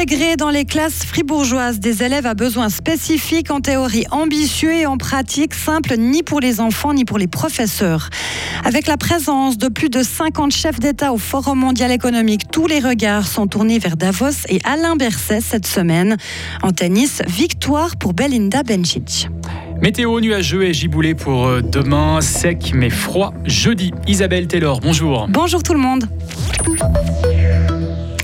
Intégrer dans les classes fribourgeoises des élèves à besoins spécifiques, en théorie ambitieux et en pratique simple, ni pour les enfants ni pour les professeurs. Avec la présence de plus de 50 chefs d'État au Forum mondial économique, tous les regards sont tournés vers Davos et Alain Berset cette semaine. En tennis, victoire pour Belinda Bencic. Météo nuageux et giboulé pour euh, demain, sec mais froid jeudi. Isabelle Taylor, bonjour. Bonjour tout le monde.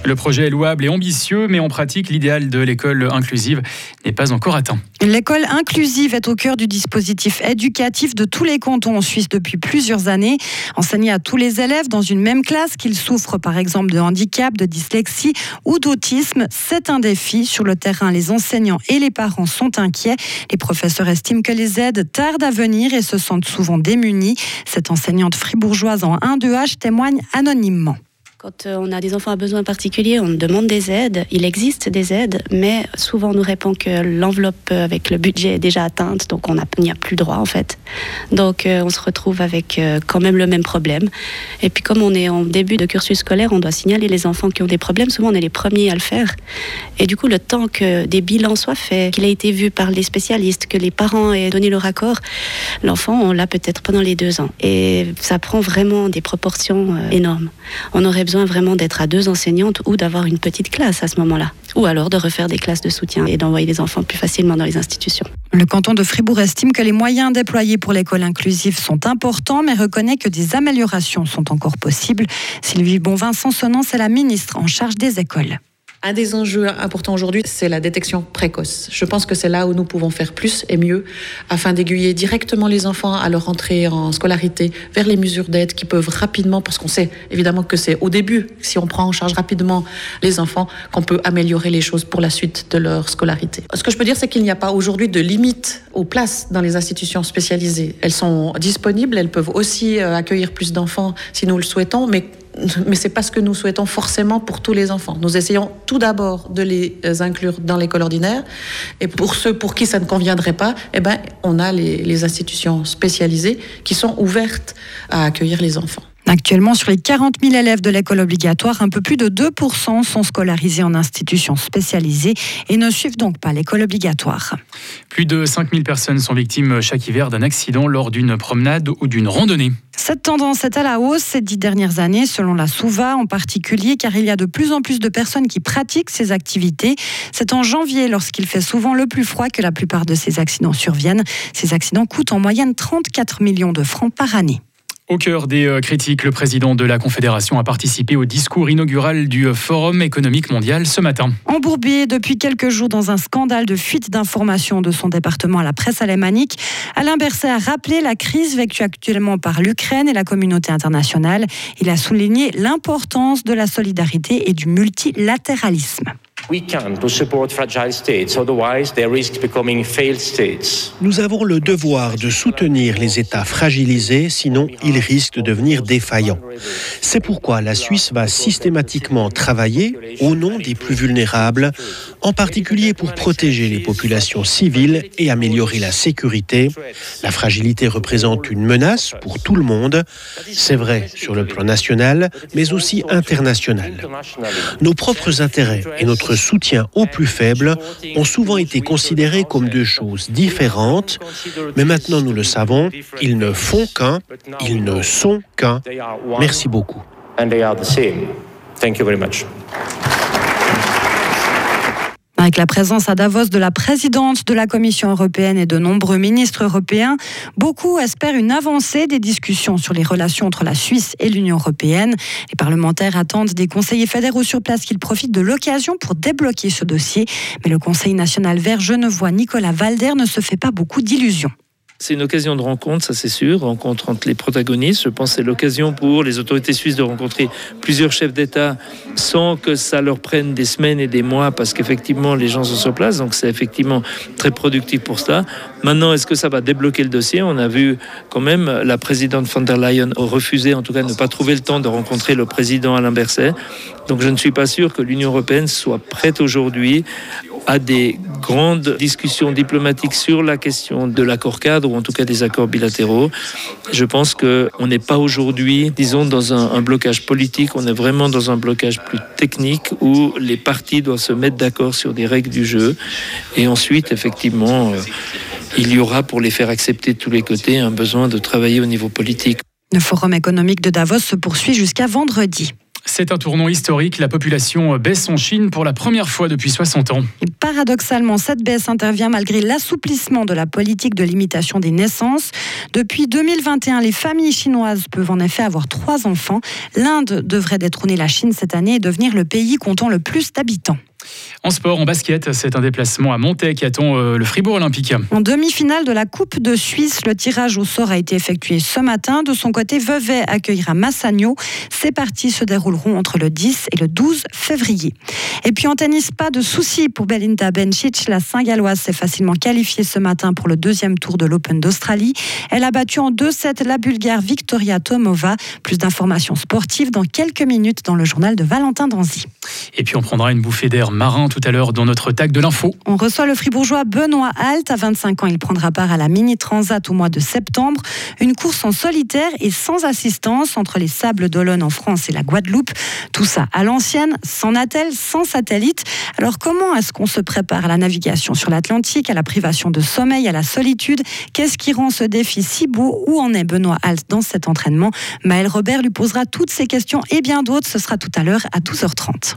Le projet est louable et ambitieux, mais en pratique, l'idéal de l'école inclusive n'est pas encore atteint. L'école inclusive est au cœur du dispositif éducatif de tous les cantons en Suisse depuis plusieurs années. Enseigner à tous les élèves dans une même classe, qu'ils souffrent par exemple de handicap, de dyslexie ou d'autisme, c'est un défi. Sur le terrain, les enseignants et les parents sont inquiets. Les professeurs estiment que les aides tardent à venir et se sentent souvent démunis. Cette enseignante fribourgeoise en 1-2H témoigne anonymement. Quand euh, on a des enfants à besoins particuliers, on demande des aides. Il existe des aides, mais souvent on nous répond que l'enveloppe avec le budget est déjà atteinte, donc on n'y a, plus droit en fait. Donc euh, on se retrouve avec euh, quand même le même problème. Et puis comme on est en début de cursus scolaire, on doit signaler les enfants qui ont des problèmes. Souvent on est les premiers à le faire. Et du coup, le temps que des bilans soient faits, qu'il ait été vu par les spécialistes, que les parents aient donné leur accord, l'enfant, on l'a peut-être pendant les deux ans. Et ça prend vraiment des proportions énormes. On aurait besoin vraiment d'être à deux enseignantes ou d'avoir une petite classe à ce moment-là. Ou alors de refaire des classes de soutien et d'envoyer les enfants plus facilement dans les institutions. Le canton de Fribourg estime que les moyens déployés pour l'école inclusive sont importants, mais reconnaît que des améliorations sont encore possibles. Sylvie Bonvin, Sonnant, c'est la ministre en charge des écoles. Un des enjeux importants aujourd'hui, c'est la détection précoce. Je pense que c'est là où nous pouvons faire plus et mieux afin d'aiguiller directement les enfants à leur entrée en scolarité vers les mesures d'aide qui peuvent rapidement, parce qu'on sait évidemment que c'est au début, si on prend en charge rapidement les enfants, qu'on peut améliorer les choses pour la suite de leur scolarité. Ce que je peux dire, c'est qu'il n'y a pas aujourd'hui de limite aux places dans les institutions spécialisées. Elles sont disponibles, elles peuvent aussi euh, accueillir plus d'enfants si nous le souhaitons, mais mais c'est pas ce que nous souhaitons forcément pour tous les enfants. Nous essayons tout d'abord de les euh, inclure dans l'école ordinaire, et pour ceux pour qui ça ne conviendrait pas, eh ben, on a les, les institutions spécialisées qui sont ouvertes à accueillir les enfants. Actuellement, sur les 40 000 élèves de l'école obligatoire, un peu plus de 2% sont scolarisés en institutions spécialisées et ne suivent donc pas l'école obligatoire. Plus de 5 000 personnes sont victimes chaque hiver d'un accident lors d'une promenade ou d'une randonnée. Cette tendance est à la hausse ces dix dernières années, selon la SOUVA en particulier, car il y a de plus en plus de personnes qui pratiquent ces activités. C'est en janvier, lorsqu'il fait souvent le plus froid, que la plupart de ces accidents surviennent. Ces accidents coûtent en moyenne 34 millions de francs par année. Au cœur des euh, critiques, le président de la Confédération a participé au discours inaugural du euh, Forum économique mondial ce matin. Embourbé depuis quelques jours dans un scandale de fuite d'informations de son département à la presse alémanique, Alain Berset a rappelé la crise vécue actuellement par l'Ukraine et la communauté internationale. Il a souligné l'importance de la solidarité et du multilatéralisme. Nous avons le devoir de soutenir les États fragilisés, sinon ils risquent de devenir défaillants. C'est pourquoi la Suisse va systématiquement travailler au nom des plus vulnérables, en particulier pour protéger les populations civiles et améliorer la sécurité. La fragilité représente une menace pour tout le monde. C'est vrai sur le plan national, mais aussi international. Nos propres intérêts et notre soutien aux plus faibles ont souvent été considérés comme deux choses différentes, mais maintenant nous le savons, ils ne font qu'un, ils ne sont qu'un. Merci beaucoup. Avec la présence à Davos de la présidente de la Commission européenne et de nombreux ministres européens, beaucoup espèrent une avancée des discussions sur les relations entre la Suisse et l'Union européenne. Les parlementaires attendent des conseillers fédéraux sur place qu'ils profitent de l'occasion pour débloquer ce dossier. Mais le Conseil national vert genevois Nicolas Valder ne se fait pas beaucoup d'illusions. C'est une occasion de rencontre, ça c'est sûr, rencontre entre les protagonistes. Je pense que c'est l'occasion pour les autorités suisses de rencontrer plusieurs chefs d'État sans que ça leur prenne des semaines et des mois parce qu'effectivement les gens sont sur place. Donc c'est effectivement très productif pour cela. Maintenant, est-ce que ça va débloquer le dossier? On a vu quand même la présidente von der Leyen refuser, en tout cas ne pas trouver le temps de rencontrer le président Alain Berset. Donc je ne suis pas sûr que l'Union européenne soit prête aujourd'hui à des grandes discussions diplomatiques sur la question de l'accord cadre ou en tout cas des accords bilatéraux. Je pense qu'on n'est pas aujourd'hui, disons, dans un, blocage politique, on est vraiment dans un blocage plus technique où les partis doivent se mettre d'accord sur des règles du jeu. Et ensuite, effectivement, euh, il y aura pour les faire accepter de tous les côtés un besoin de travailler au niveau politique. Le forum économique de Davos se poursuit jusqu'à vendredi. C'est un tournant historique. La population baisse en Chine pour la première fois depuis 60 ans. Paradoxalement, cette baisse intervient malgré l'assouplissement de la politique de limitation des naissances. Depuis 2021, les familles chinoises peuvent en effet avoir trois enfants. L'Inde devrait détrôner la Chine cette année et devenir le pays comptant le plus d'habitants. En sport, en basket, c'est un déplacement à Montaigne qui attend euh, le Fribourg Olympique. En demi-finale de la Coupe de Suisse, le tirage au sort a été effectué ce matin. De son côté, Vevey accueillera Massagno. Ces parties se dérouleront entre le 10 et le 12 février. Et puis en tennis, pas de soucis pour Belinda Bencic. La Saint-Galloise s'est facilement qualifiée ce matin pour le deuxième tour de l'Open d'Australie. Elle a battu en 2-7 la Bulgare Victoria Tomova. Plus d'informations sportives dans quelques minutes dans le journal de Valentin Danzy. Et puis on prendra une bouffée d'air marin tout à l'heure dans notre tag de l'info. On reçoit le fribourgeois Benoît Alt. À 25 ans, il prendra part à la Mini Transat au mois de septembre. Une course en solitaire et sans assistance entre les Sables d'Olonne en France et la Guadeloupe. Tout ça à l'ancienne, sans attel, sans satellite. Alors comment est-ce qu'on se prépare à la navigation sur l'Atlantique, à la privation de sommeil, à la solitude? Qu'est-ce qui rend ce défi si beau? Où en est Benoît Alt dans cet entraînement? Maël Robert lui posera toutes ces questions et bien d'autres. Ce sera tout à l'heure à 12h30.